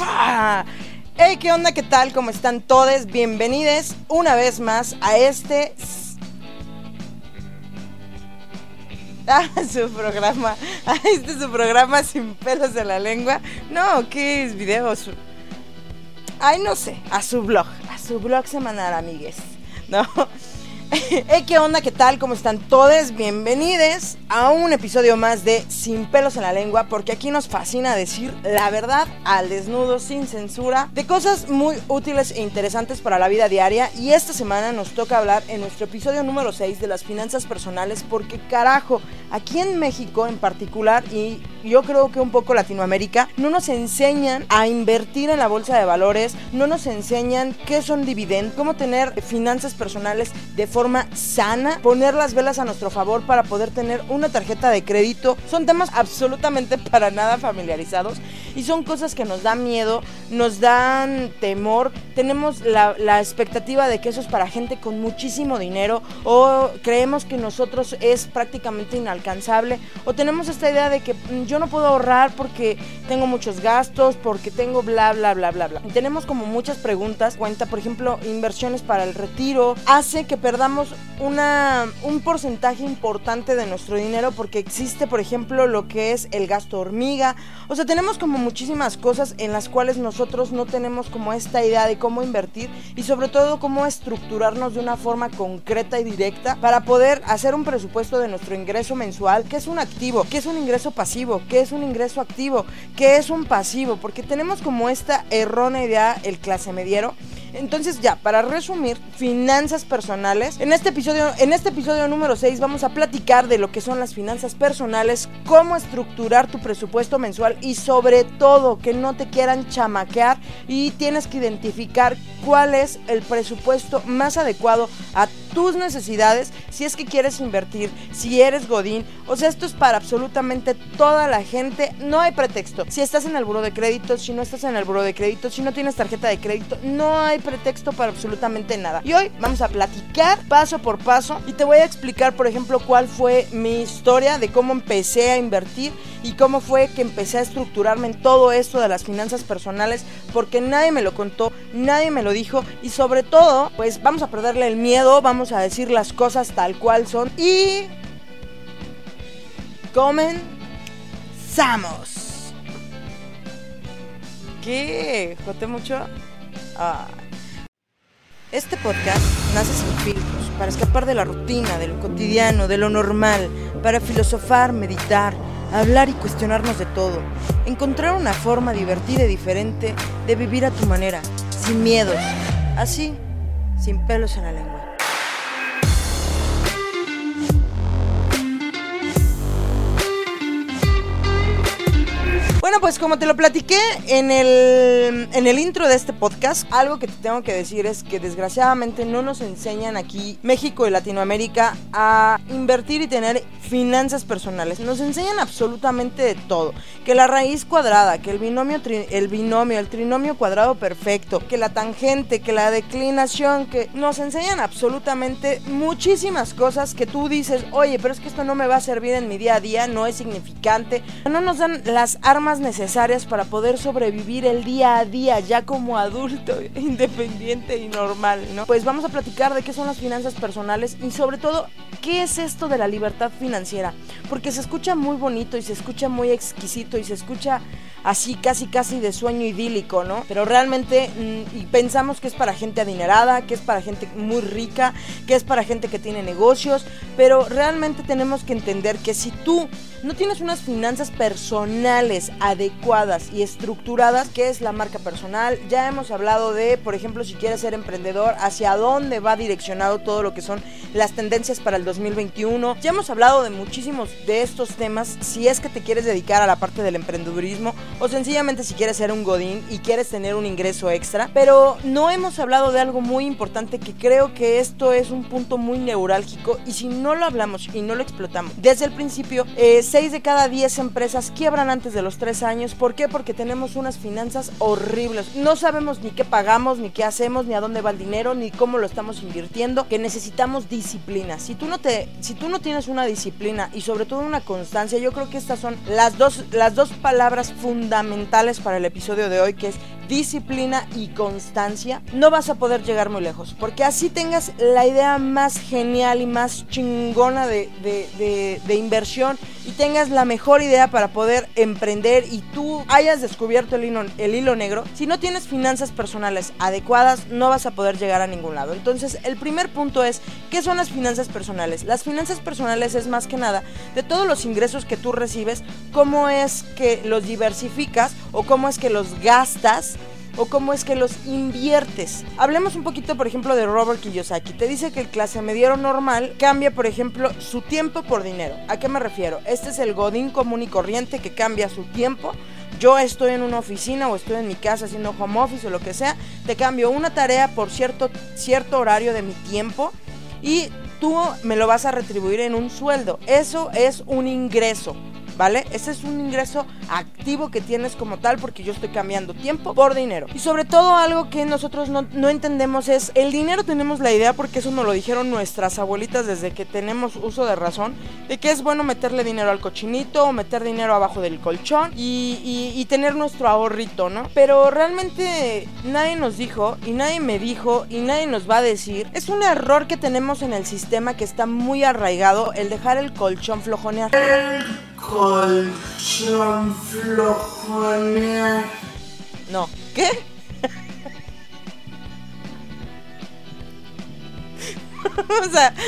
Hey, ¿qué onda? ¿Qué tal? ¿Cómo están todos? Bienvenidos una vez más a este... Ah, su programa. A este su programa sin pelos en la lengua. No, ¿qué es? Videos. Ay, no sé. A su blog. A su blog semanal, amigues. No. Hey, ¿qué onda? ¿Qué tal? ¿Cómo están todos? Bienvenidos a un episodio más de Sin pelos en la lengua, porque aquí nos fascina decir la verdad al desnudo, sin censura, de cosas muy útiles e interesantes para la vida diaria. Y esta semana nos toca hablar en nuestro episodio número 6 de las finanzas personales, porque carajo, aquí en México en particular, y yo creo que un poco Latinoamérica, no nos enseñan a invertir en la bolsa de valores, no nos enseñan qué son dividendos, cómo tener finanzas personales de forma sana, poner las velas a nuestro favor para poder tener una tarjeta de crédito. Son temas absolutamente para nada familiarizados y son cosas que nos dan miedo, nos dan temor. Tenemos la, la expectativa de que eso es para gente con muchísimo dinero o creemos que nosotros es prácticamente inalcanzable o tenemos esta idea de que mm, yo no puedo ahorrar porque tengo muchos gastos, porque tengo bla, bla, bla, bla, bla. Tenemos como muchas preguntas. Cuenta, por ejemplo, inversiones para el retiro. Hace que perdamos una, un porcentaje importante de nuestro dinero porque existe, por ejemplo, lo que es el gasto hormiga. O sea, tenemos como muchísimas cosas en las cuales nosotros no tenemos como esta idea de cómo invertir y sobre todo cómo estructurarnos de una forma concreta y directa para poder hacer un presupuesto de nuestro ingreso mensual, que es un activo, que es un ingreso pasivo, que es un ingreso activo, que es un pasivo, porque tenemos como esta errónea idea el clase mediero entonces ya, para resumir, finanzas personales. En este episodio, en este episodio número 6 vamos a platicar de lo que son las finanzas personales, cómo estructurar tu presupuesto mensual y sobre todo que no te quieran chamaquear y tienes que identificar cuál es el presupuesto más adecuado a tus necesidades si es que quieres invertir, si eres godín, o sea, esto es para absolutamente toda la gente, no hay pretexto. Si estás en el buro de crédito, si no estás en el buro de crédito, si no tienes tarjeta de crédito, no hay pretexto para absolutamente nada. Y hoy vamos a platicar paso por paso y te voy a explicar, por ejemplo, cuál fue mi historia de cómo empecé a invertir y cómo fue que empecé a estructurarme en todo esto de las finanzas personales porque nadie me lo contó, nadie me lo dijo y sobre todo, pues vamos a perderle el miedo, vamos a decir las cosas tal cual son y comenzamos. ¿Qué? ¿Joté mucho? Ah. Este podcast nace sin filtros, para escapar de la rutina, de lo cotidiano, de lo normal, para filosofar, meditar, hablar y cuestionarnos de todo. Encontrar una forma divertida y diferente de vivir a tu manera, sin miedos, así, sin pelos en la lengua. Pues como te lo platiqué en el, en el intro de este podcast, algo que te tengo que decir es que desgraciadamente no nos enseñan aquí, México y Latinoamérica, a invertir y tener finanzas personales. Nos enseñan absolutamente de todo. Que la raíz cuadrada, que el binomio, el binomio, el trinomio cuadrado perfecto, que la tangente, que la declinación, que nos enseñan absolutamente muchísimas cosas que tú dices, oye, pero es que esto no me va a servir en mi día a día, no es significante. No nos dan las armas necesarias para poder sobrevivir el día a día ya como adulto, independiente y normal, ¿no? Pues vamos a platicar de qué son las finanzas personales y sobre todo qué es esto de la libertad financiera, porque se escucha muy bonito y se escucha muy exquisito y se escucha así casi casi de sueño idílico, ¿no? Pero realmente y pensamos que es para gente adinerada, que es para gente muy rica, que es para gente que tiene negocios, pero realmente tenemos que entender que si tú no tienes unas finanzas personales adecuadas y estructuradas, ¿qué es la marca personal? Ya hemos hablado de, por ejemplo, si quieres ser emprendedor, hacia dónde va direccionado todo lo que son las tendencias para el 2021. Ya hemos hablado de muchísimos de estos temas si es que te quieres dedicar a la parte del emprendedurismo o sencillamente si quieres ser un godín y quieres tener un ingreso extra. Pero no hemos hablado de algo muy importante que creo que esto es un punto muy neurálgico y si no lo hablamos y no lo explotamos desde el principio es 6 de cada 10 empresas quiebran antes de los 3 años. ¿Por qué? Porque tenemos unas finanzas horribles. No sabemos ni qué pagamos, ni qué hacemos, ni a dónde va el dinero, ni cómo lo estamos invirtiendo. Que necesitamos disciplina. Si tú no, te, si tú no tienes una disciplina y sobre todo una constancia, yo creo que estas son las dos, las dos palabras fundamentales para el episodio de hoy, que es disciplina y constancia, no vas a poder llegar muy lejos. Porque así tengas la idea más genial y más chingona de, de, inversión y tengas la mejor idea para poder emprender y tú hayas descubierto el hilo, el hilo negro, si no tienes finanzas personales adecuadas, no vas a poder llegar a ningún lado. Entonces, el primer punto es, ¿qué son las finanzas personales? Las finanzas personales es más que nada de todos los ingresos que tú recibes, cómo es que los diversificas o cómo es que los gastas o cómo es que los inviertes. Hablemos un poquito, por ejemplo, de Robert Kiyosaki. Te dice que el clase mediero normal cambia, por ejemplo, su tiempo por dinero. ¿A qué me refiero? Este es el godín común y corriente que cambia su tiempo yo estoy en una oficina o estoy en mi casa haciendo home office o lo que sea, te cambio una tarea por cierto, cierto horario de mi tiempo y tú me lo vas a retribuir en un sueldo. Eso es un ingreso. ¿Vale? Ese es un ingreso activo que tienes como tal porque yo estoy cambiando tiempo por dinero. Y sobre todo algo que nosotros no, entendemos es el dinero tenemos la idea porque eso nos lo dijeron nuestras abuelitas desde que tenemos uso de razón, de que es bueno meterle dinero al cochinito o meter dinero abajo del colchón y, y tener nuestro ahorrito, ¿no? Pero realmente nadie nos dijo y nadie me dijo y nadie nos va a decir. Es un error que tenemos en el sistema que está muy arraigado el dejar el colchón flojonear colchón flojonear. No, ¿qué? o sea...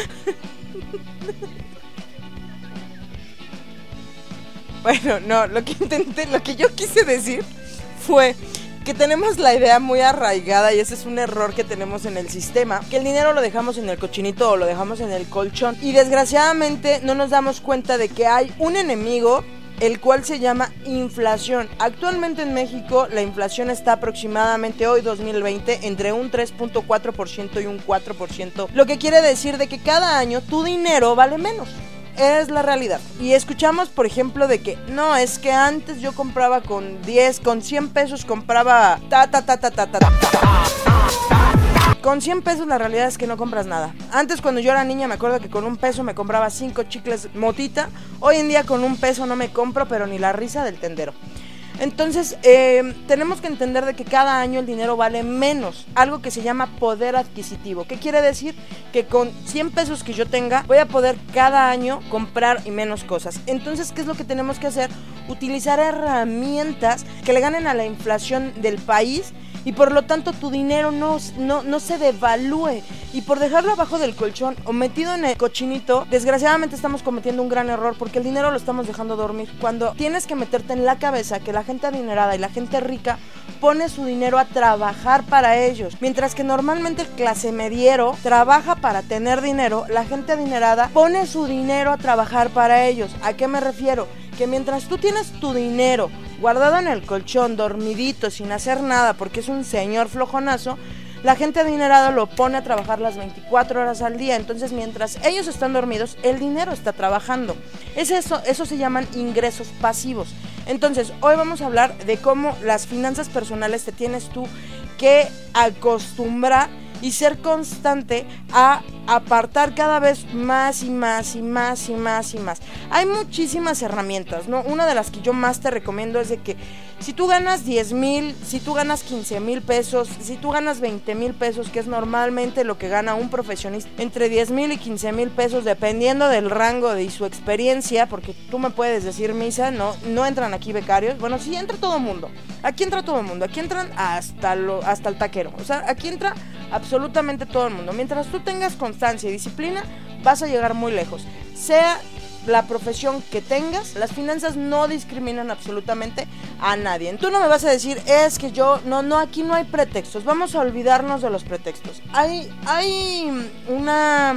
bueno, no, lo que intenté, lo que yo quise decir fue que tenemos la idea muy arraigada y ese es un error que tenemos en el sistema, que el dinero lo dejamos en el cochinito o lo dejamos en el colchón y desgraciadamente no nos damos cuenta de que hay un enemigo el cual se llama inflación. Actualmente en México la inflación está aproximadamente hoy 2020 entre un 3.4% y un 4%, lo que quiere decir de que cada año tu dinero vale menos es la realidad. Y escuchamos, por ejemplo, de que no, es que antes yo compraba con 10, con 100 pesos compraba ta ta ta ta ta ta. ta. Con 100 pesos la realidad es que no compras nada. Antes cuando yo era niña me acuerdo que con un peso me compraba 5 chicles motita. Hoy en día con un peso no me compro pero ni la risa del tendero. Entonces, eh, tenemos que entender de que cada año el dinero vale menos, algo que se llama poder adquisitivo. ¿Qué quiere decir? Que con 100 pesos que yo tenga, voy a poder cada año comprar y menos cosas. Entonces, ¿qué es lo que tenemos que hacer? Utilizar herramientas que le ganen a la inflación del país y por lo tanto tu dinero no, no, no, se devalúe. Y por dejarlo abajo del colchón o metido en el cochinito, desgraciadamente estamos cometiendo un gran error porque el dinero lo estamos dejando dormir. Cuando tienes que meterte en la cabeza que la gente adinerada y la gente rica pone su dinero a trabajar para ellos. Mientras que normalmente el clase mediero trabaja para tener dinero, la gente adinerada pone su dinero a trabajar para ellos. ¿A qué me refiero? Que mientras tú tienes tu dinero guardado en el colchón, dormidito, sin hacer nada, porque es un señor flojonazo, la gente adinerada lo pone a trabajar las 24 horas al día. Entonces, mientras ellos están dormidos, el dinero está trabajando. Es eso, eso se llaman ingresos pasivos. Entonces, hoy vamos a hablar de cómo las finanzas personales te tienes tú que acostumbrar y ser constante a apartar cada vez más y más y más y más y más. Hay muchísimas herramientas, ¿no? Una de las que yo más te recomiendo es de que si tú ganas 10 mil, si tú ganas 15 mil pesos, si tú ganas 20 mil pesos, que es normalmente lo que gana un profesionista, entre 10 mil y 15 mil pesos, dependiendo del rango de su experiencia, porque tú me puedes decir, Misa, no, no entran aquí becarios. Bueno, sí entra todo el mundo. Aquí entra todo el mundo. Aquí entran hasta, lo, hasta el taquero. O sea, aquí entra absolutamente todo el mundo. Mientras tú tengas constancia y disciplina, vas a llegar muy lejos. Sea la profesión que tengas, las finanzas no discriminan absolutamente a nadie. Tú no me vas a decir, es que yo, no, no, aquí no hay pretextos, vamos a olvidarnos de los pretextos. Hay, hay una,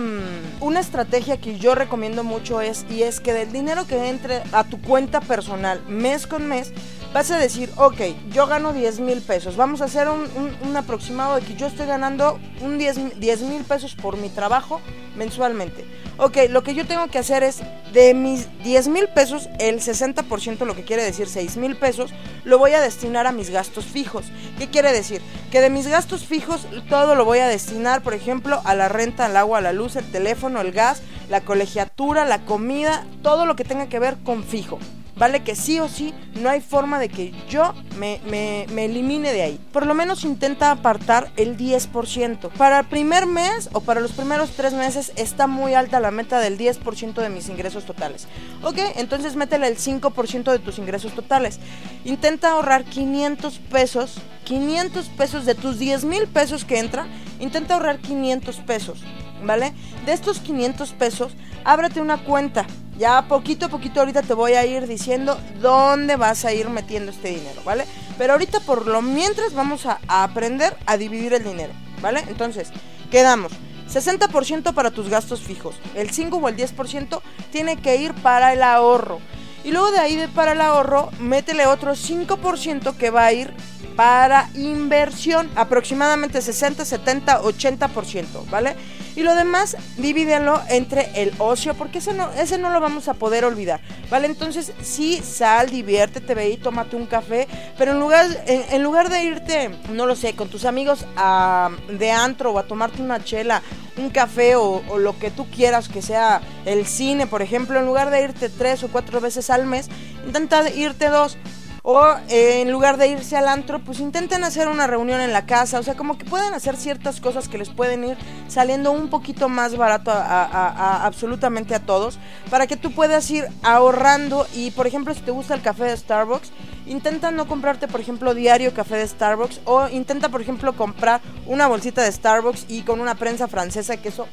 una estrategia que yo recomiendo mucho es, y es que del dinero que entre a tu cuenta personal mes con mes, vas a decir, ok, yo gano 10 mil pesos, vamos a hacer un, un, aproximado de que yo estoy ganando un 10 mil pesos por mi trabajo mensualmente ok, lo que yo tengo que hacer es de mis 10 mil pesos, el 60%, lo que quiere decir 6 mil pesos, lo voy a destinar a mis gastos fijos. ¿Qué quiere decir? Que de mis gastos fijos todo lo voy a destinar, por ejemplo, a la renta, al agua, a la luz, el teléfono, el gas, la colegiatura, la comida, todo lo que tenga que ver con fijo. ¿Vale? Que sí o sí no hay forma de que yo me, me, elimine de ahí. Por lo menos intenta apartar el 10%. Para el primer mes o para los primeros tres meses está muy alta la meta del 10% de mis ingresos totales. Ok, entonces métele el 5% de tus ingresos totales. Intenta ahorrar 500 pesos. 500 pesos de tus 10 mil pesos que entra, intenta ahorrar 500 pesos, ¿vale? De estos 500 pesos, ábrate una cuenta ya poquito a poquito ahorita te voy a ir diciendo dónde vas a ir metiendo este dinero, ¿vale? Pero ahorita por lo mientras vamos a, aprender a dividir el dinero, ¿vale? Entonces, quedamos. 60% para tus gastos fijos. El 5 o el 10% tiene que ir para el ahorro. Y luego de ahí de para el ahorro, métele otro 5% que va a ir para inversión. Aproximadamente 60, 70, 80%, ¿vale? Y lo demás, divídelo entre el ocio, porque ese no, ese no lo vamos a poder olvidar, ¿vale? Entonces, sí, sal, diviértete, ve y tómate un café, pero en lugar, en, lugar de irte, no lo sé, con tus amigos a, de antro o a tomarte una chela, un café o lo que tú quieras, que sea el cine, por ejemplo, en lugar de irte tres o cuatro veces al mes, intenta irte dos o eh, en lugar de irse al antro, pues intenten hacer una reunión en la casa. O sea, como que pueden hacer ciertas cosas que les pueden ir saliendo un poquito más barato a, absolutamente a todos. Para que tú puedas ir ahorrando. Y por ejemplo, si te gusta el café de Starbucks, intenta no comprarte, por ejemplo, diario café de Starbucks. O intenta, por ejemplo, comprar una bolsita de Starbucks y con una prensa francesa, que eso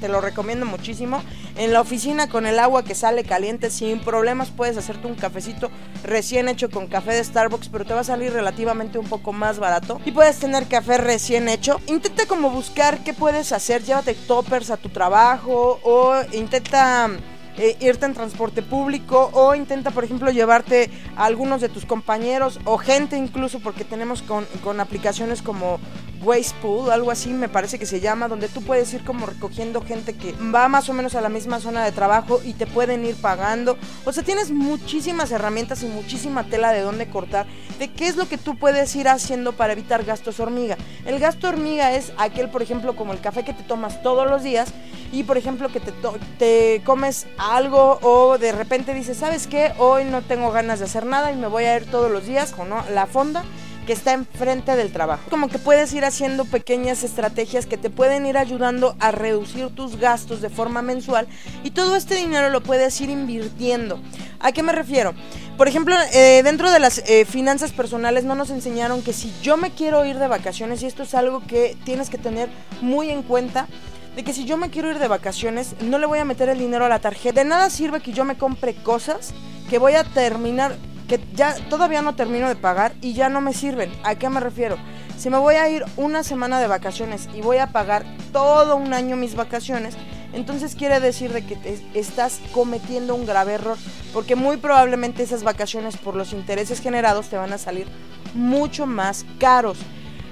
te lo recomiendo muchísimo. En la oficina con el agua que sale caliente sin problemas puedes hacerte un cafecito recién hecho con café de Starbucks, pero te va a salir relativamente un poco más barato. Y puedes tener café recién hecho. Intenta como buscar qué puedes hacer, llévate toppers a tu trabajo o intenta eh, irte en transporte público o intenta, por ejemplo, llevarte a algunos de tus compañeros o gente incluso, porque tenemos con, con aplicaciones como Waste Pool, algo así me parece que se llama, donde tú puedes ir como recogiendo gente que va más o menos a la misma zona de trabajo y te pueden ir pagando. O sea, tienes muchísimas herramientas y muchísima tela de dónde cortar, de qué es lo que tú puedes ir haciendo para evitar gastos hormiga. El gasto hormiga es aquel, por ejemplo, como el café que te tomas todos los días y, por ejemplo, que te, te comes algo o de repente dices, ¿sabes qué? Hoy no tengo ganas de hacer nada y me voy a ir todos los días con la fonda que está enfrente del trabajo. Como que puedes ir haciendo pequeñas estrategias que te pueden ir ayudando a reducir tus gastos de forma mensual y todo este dinero lo puedes ir invirtiendo. ¿A qué me refiero? Por ejemplo, eh, dentro de las eh, finanzas personales no nos enseñaron que si yo me quiero ir de vacaciones, y esto es algo que tienes que tener muy en cuenta, de que si yo me quiero ir de vacaciones, no le voy a meter el dinero a la tarjeta. De nada sirve que yo me compre cosas que voy a terminar, que ya todavía no termino de pagar y ya no me sirven. ¿A qué me refiero? Si me voy a ir una semana de vacaciones y voy a pagar todo un año mis vacaciones, entonces quiere decir de que estás cometiendo un grave error, porque muy probablemente esas vacaciones por los intereses generados te van a salir mucho más caros.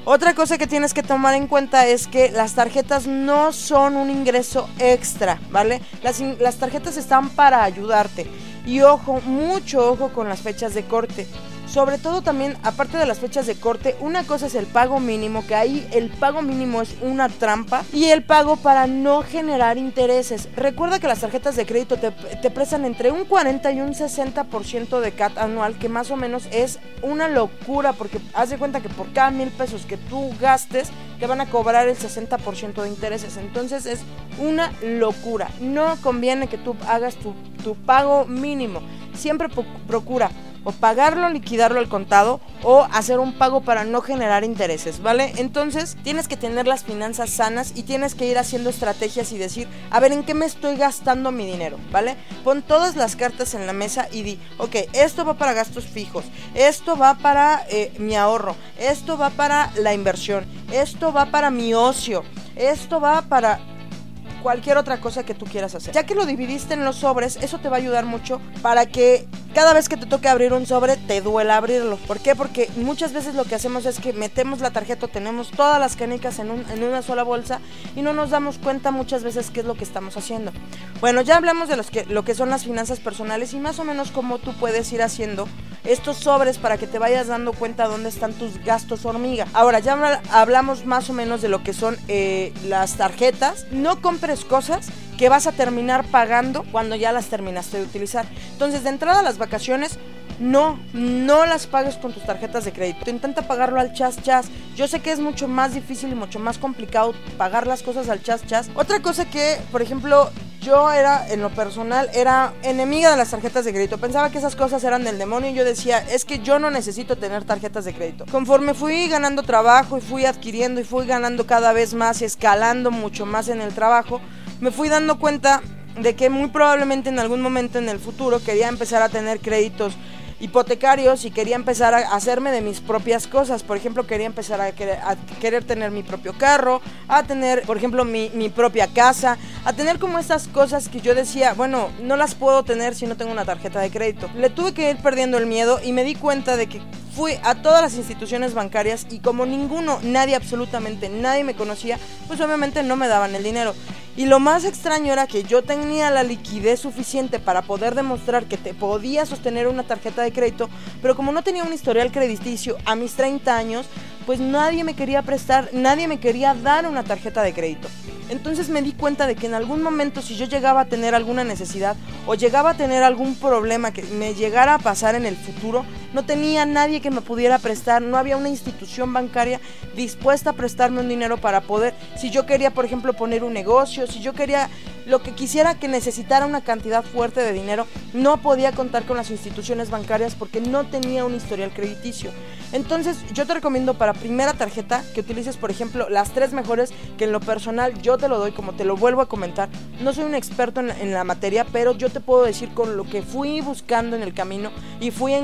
Otra cosa que tienes que tomar en cuenta es que las tarjetas no son un ingreso extra, ¿vale? Las, las, tarjetas están para ayudarte. Y ojo, mucho ojo con las fechas de corte. Sobre todo también, aparte de las fechas de corte, una cosa es el pago mínimo, que ahí el pago mínimo es una trampa, y el pago para no generar intereses. Recuerda que las tarjetas de crédito te, te prestan entre un 40 y un 60% de CAT anual, que más o menos es una locura, porque haz de cuenta que por cada mil pesos que tú gastes, te van a cobrar el 60% de intereses. Entonces es una locura. No conviene que tú hagas tu, tu pago mínimo. Siempre procura o pagarlo, liquidarlo al contado o hacer un pago para no generar intereses, ¿vale? Entonces tienes que tener las finanzas sanas y tienes que ir haciendo estrategias y decir, a ver, ¿en qué me estoy gastando mi dinero? ¿Vale? Pon todas las cartas en la mesa y di, ok, esto va para gastos fijos, esto va para eh, mi ahorro, esto va para la inversión, esto va para mi ocio, esto va para cualquier otra cosa que tú quieras hacer. Ya que lo dividiste en los sobres, eso te va a ayudar mucho para que cada vez que te toque abrir un sobre te duela abrirlo. ¿Por qué? Porque muchas veces lo que hacemos es que metemos la tarjeta, tenemos todas las canicas en, en una sola bolsa y no nos damos cuenta muchas veces qué es lo que estamos haciendo. Bueno, ya hablamos de los que, lo que son las finanzas personales y más o menos cómo tú puedes ir haciendo estos sobres para que te vayas dando cuenta dónde están tus gastos hormiga. Ahora, ya hablamos más o menos de lo que son eh, las tarjetas. No compres cosas que vas a terminar pagando cuando ya las terminaste de utilizar. Entonces, de entrada las vacaciones, no, no las pagues con tus tarjetas de crédito. Intenta pagarlo al chas chas. Yo sé que es mucho más difícil y mucho más complicado pagar las cosas al chas chas. Otra cosa que, por ejemplo, yo era, en lo personal, era enemiga de las tarjetas de crédito. Pensaba que esas cosas eran del demonio y yo decía, es que yo no necesito tener tarjetas de crédito. Conforme fui ganando trabajo y fui adquiriendo y fui ganando cada vez más y escalando mucho más en el trabajo, me fui dando cuenta de que muy probablemente en algún momento en el futuro quería empezar a tener créditos hipotecarios y quería empezar a hacerme de mis propias cosas. Por ejemplo, quería empezar a querer, tener mi propio carro, a tener, por ejemplo, mi, mi, propia casa, a tener como estas cosas que yo decía, bueno, no las puedo tener si no tengo una tarjeta de crédito. Le tuve que ir perdiendo el miedo y me di cuenta de que fui a todas las instituciones bancarias y como ninguno, nadie absolutamente, nadie me conocía, pues obviamente no me daban el dinero. Y lo más extraño era que yo tenía la liquidez suficiente para poder demostrar que te podía sostener una tarjeta de crédito, pero como no tenía un historial crediticio a mis 30 años, pues nadie me quería prestar, nadie me quería dar una tarjeta de crédito. Entonces me di cuenta de que en algún momento si yo llegaba a tener alguna necesidad o llegaba a tener algún problema que me llegara a pasar en el futuro, no tenía nadie que me pudiera prestar, no había una institución bancaria dispuesta a prestarme un dinero para poder, si yo quería por ejemplo poner un negocio, si yo quería lo que quisiera que necesitara una cantidad fuerte de dinero, no podía contar con las instituciones bancarias porque no tenía un historial crediticio. Entonces yo te recomiendo para primera tarjeta que utilices por ejemplo las tres mejores que en lo personal yo te lo doy como te lo vuelvo a comentar. No soy un experto en, la materia, pero yo te puedo decir con lo que fui buscando en el camino y fui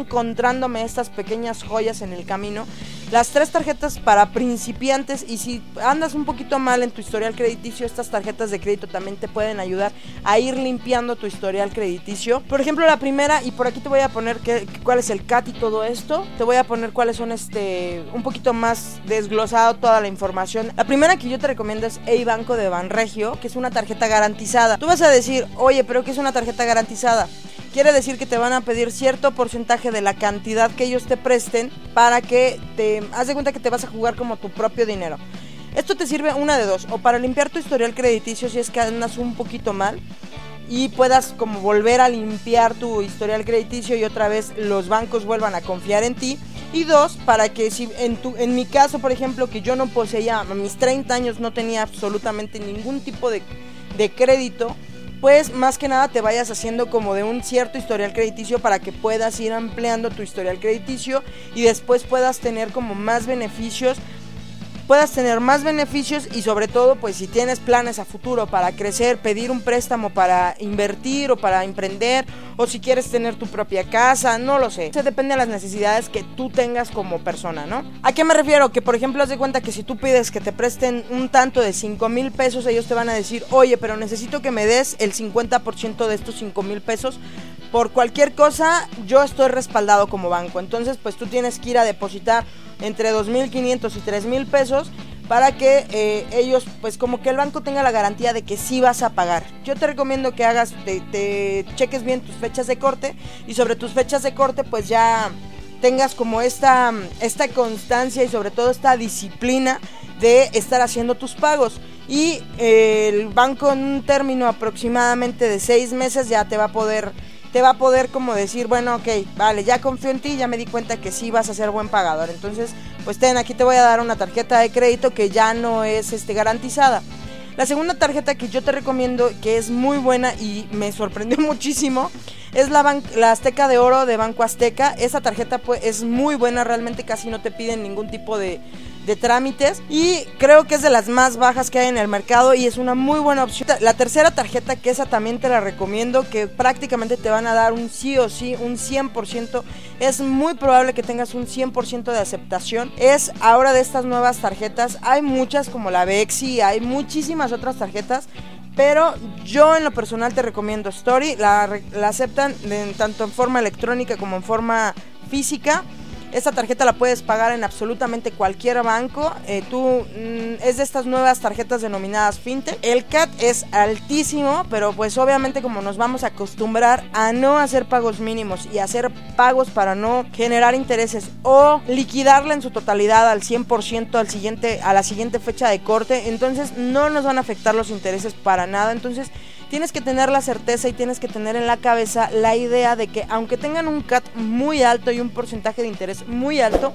estas pequeñas joyas en el camino las tres tarjetas para principiantes y si andas un poquito mal en tu historial crediticio, estas tarjetas de crédito también te pueden ayudar a ir limpiando tu historial crediticio. Por ejemplo, la primera, y por aquí te voy a poner que, cuál es el CAT y todo esto, te voy a poner cuáles son este, un poquito más desglosado toda la información. La primera que yo te recomiendo es A Banco de Banregio, que es una tarjeta garantizada. Tú vas a decir, oye, pero ¿qué es una tarjeta garantizada? Quiere decir que te van a pedir cierto porcentaje de la cantidad que ellos te presten para que te... Haz de cuenta que te vas a jugar como tu propio dinero. Esto te sirve una de dos, o para limpiar tu historial crediticio si es que andas un poquito mal y puedas como volver a limpiar tu historial crediticio y otra vez los bancos vuelvan a confiar en ti. Y dos, para que si en, tu, en mi caso, por ejemplo, que yo no poseía, a mis 30 años no tenía absolutamente ningún tipo de, de crédito, pues más que nada te vayas haciendo como de un cierto historial crediticio para que puedas ir ampliando tu historial crediticio y después puedas tener como más beneficios puedas tener más beneficios y sobre todo pues si tienes planes a futuro para crecer, pedir un préstamo para invertir o para emprender o si quieres tener tu propia casa, no lo sé. Se depende de las necesidades que tú tengas como persona, ¿no? ¿A qué me refiero? Que por ejemplo haz de cuenta que si tú pides que te presten un tanto de 5 mil pesos, ellos te van a decir, oye, pero necesito que me des el 50% de estos 5 mil pesos por cualquier cosa yo estoy respaldado como banco. Entonces, pues tú tienes que ir a depositar entre 2.500 y 3.000 pesos para que eh, ellos, pues como que el banco tenga la garantía de que sí vas a pagar. Yo te recomiendo que hagas, te, cheques bien tus fechas de corte y sobre tus fechas de corte pues ya tengas como esta, esta constancia y sobre todo esta disciplina de estar haciendo tus pagos. Y eh, el banco en un término aproximadamente de seis meses ya te va a poder te va a poder como decir, bueno, ok, vale, ya confío en ti, ya me di cuenta que sí vas a ser buen pagador. Entonces, pues ten, aquí te voy a dar una tarjeta de crédito que ya no es este, garantizada. La segunda tarjeta que yo te recomiendo, que es muy buena y me sorprendió muchísimo, es la, la Azteca de Oro de Banco Azteca. Esa tarjeta pues, es muy buena, realmente casi no te piden ningún tipo de, de trámites y creo que es de las más bajas que hay en el mercado y es una muy buena opción. La tercera tarjeta, que esa también te la recomiendo, que prácticamente te van a dar un sí o sí, un 100%, es muy probable que tengas un 100% de aceptación. Es ahora de estas nuevas tarjetas, hay muchas como la Bexi, hay muchísimas otras tarjetas Pero yo en lo personal te recomiendo Story. La, la aceptan tanto en forma electrónica como en forma física. Esta tarjeta la puedes pagar en absolutamente cualquier banco. Eh, tú mm, es de estas nuevas tarjetas denominadas fintech. El CAT es altísimo, pero pues obviamente como nos vamos a acostumbrar a no hacer pagos mínimos y hacer pagos para no generar intereses o liquidarla en su totalidad al 100% al siguiente a la siguiente fecha de corte, entonces no nos van a afectar los intereses para nada. Entonces tienes que tener la certeza y tienes que tener en la cabeza la idea de que aunque tengan un CAT muy alto y un porcentaje de interés muy alto,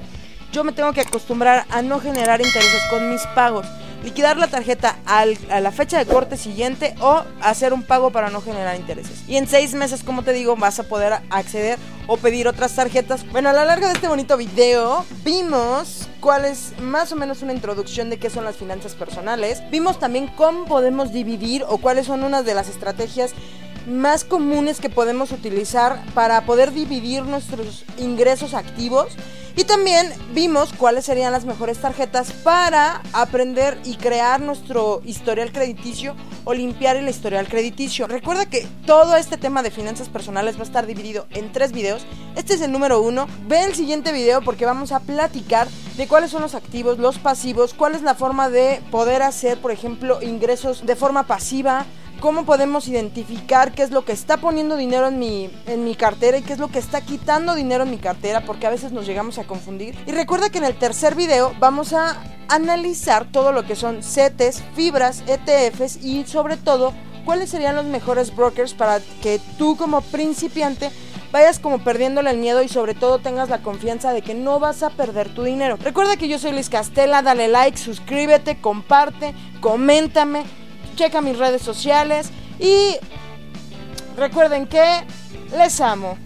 yo me tengo que acostumbrar a no generar intereses con mis pagos. Liquidar la tarjeta al- a la fecha de corte siguiente o hacer un pago para no generar intereses. Y en seis meses, como te digo, vas a poder acceder o pedir otras tarjetas. Bueno, a lo largo de este bonito video vimos cuál es más o menos una introducción de qué son las finanzas personales. Vimos también cómo podemos dividir o cuáles son unas de las estrategias más comunes que podemos utilizar para poder dividir nuestros ingresos activos. Y también vimos cuáles serían las mejores tarjetas para aprender y crear nuestro historial crediticio o limpiar el historial crediticio. Recuerda que todo este tema de finanzas personales va a estar dividido en tres videos. Este es el número uno. Ve el siguiente video porque vamos a platicar de cuáles son los activos, los pasivos, cuál es la forma de poder hacer, por ejemplo, ingresos de forma pasiva cómo podemos identificar qué es lo que está poniendo dinero en mi, en mi cartera y qué es lo que está quitando dinero en mi cartera, porque a veces nos llegamos a confundir. Y recuerda que en el tercer video vamos a analizar todo lo que son CETES, fibras, ETFs y sobre todo cuáles serían los mejores brokers para que tú como principiante vayas como perdiéndole el miedo y sobre todo tengas la confianza de que no vas a perder tu dinero. Recuerda que yo soy Luis Castela, dale like, suscríbete, comparte, coméntame, checa mis redes sociales y recuerden que les amo.